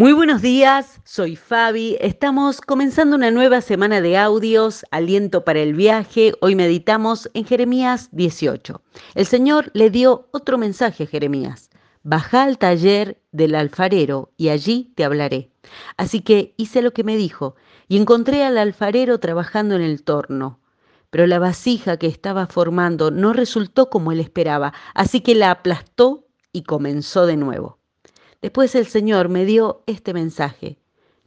Muy buenos días, soy Fabi. Estamos comenzando una nueva semana de audios, aliento para el viaje. Hoy meditamos en Jeremías 18. El Señor le dio otro mensaje a Jeremías. Baja al taller del alfarero y allí te hablaré. Así que hice lo que me dijo y encontré al alfarero trabajando en el torno. Pero la vasija que estaba formando no resultó como él esperaba, así que la aplastó y comenzó de nuevo. Después el Señor me dio este mensaje.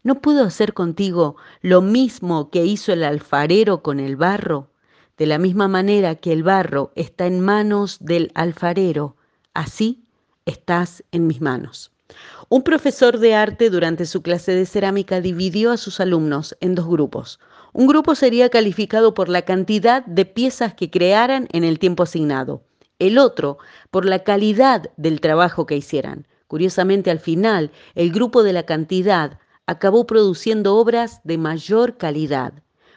¿No puedo hacer contigo lo mismo que hizo el alfarero con el barro? De la misma manera que el barro está en manos del alfarero, así estás en mis manos. Un profesor de arte durante su clase de cerámica dividió a sus alumnos en dos grupos. Un grupo sería calificado por la cantidad de piezas que crearan en el tiempo asignado, el otro por la calidad del trabajo que hicieran. Curiosamente, al final, el grupo de la cantidad acabó produciendo obras de mayor calidad,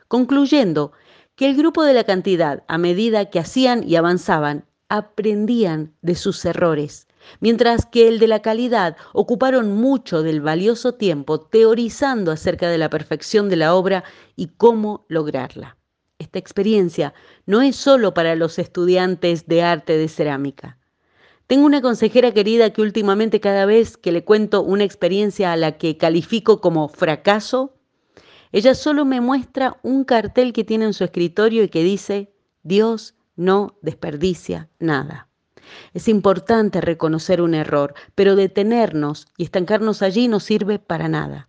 concluyendo que el grupo de la cantidad, a medida que hacían y avanzaban, aprendían de sus errores, mientras que el de la calidad ocuparon mucho del valioso tiempo teorizando acerca de la perfección de la obra y cómo lograrla. Esta experiencia no es solo para los estudiantes de arte de cerámica. Tengo una consejera querida que últimamente cada vez que le cuento una experiencia a la que califico como fracaso, ella solo me muestra un cartel que tiene en su escritorio y que dice, Dios no desperdicia nada. Es importante reconocer un error, pero detenernos y estancarnos allí no sirve para nada.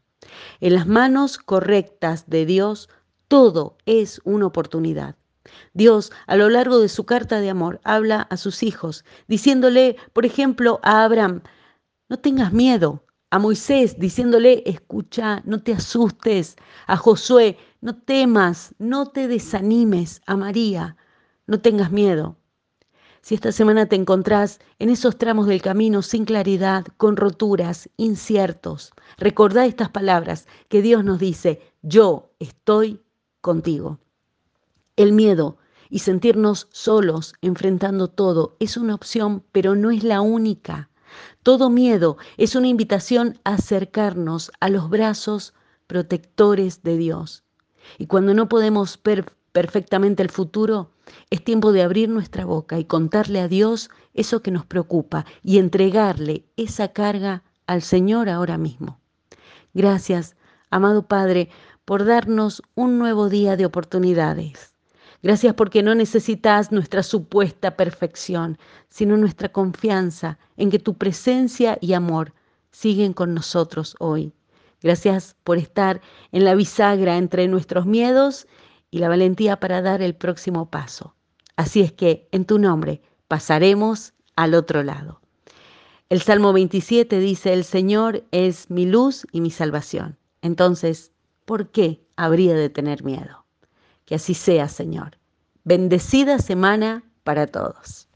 En las manos correctas de Dios, todo es una oportunidad. Dios, a lo largo de su carta de amor, habla a sus hijos, diciéndole, por ejemplo, a Abraham, no tengas miedo, a Moisés, diciéndole, escucha, no te asustes, a Josué, no temas, no te desanimes, a María, no tengas miedo. Si esta semana te encontrás en esos tramos del camino sin claridad, con roturas, inciertos, recordá estas palabras que Dios nos dice, yo estoy contigo. El miedo y sentirnos solos enfrentando todo es una opción, pero no es la única. Todo miedo es una invitación a acercarnos a los brazos protectores de Dios. Y cuando no podemos ver perfectamente el futuro, es tiempo de abrir nuestra boca y contarle a Dios eso que nos preocupa y entregarle esa carga al Señor ahora mismo. Gracias, amado Padre, por darnos un nuevo día de oportunidades. Gracias porque no necesitas nuestra supuesta perfección, sino nuestra confianza en que tu presencia y amor siguen con nosotros hoy. Gracias por estar en la bisagra entre nuestros miedos y la valentía para dar el próximo paso. Así es que, en tu nombre, pasaremos al otro lado. El Salmo 27 dice, el Señor es mi luz y mi salvación. Entonces, ¿por qué habría de tener miedo? Que así sea, Señor. Bendecida semana para todos.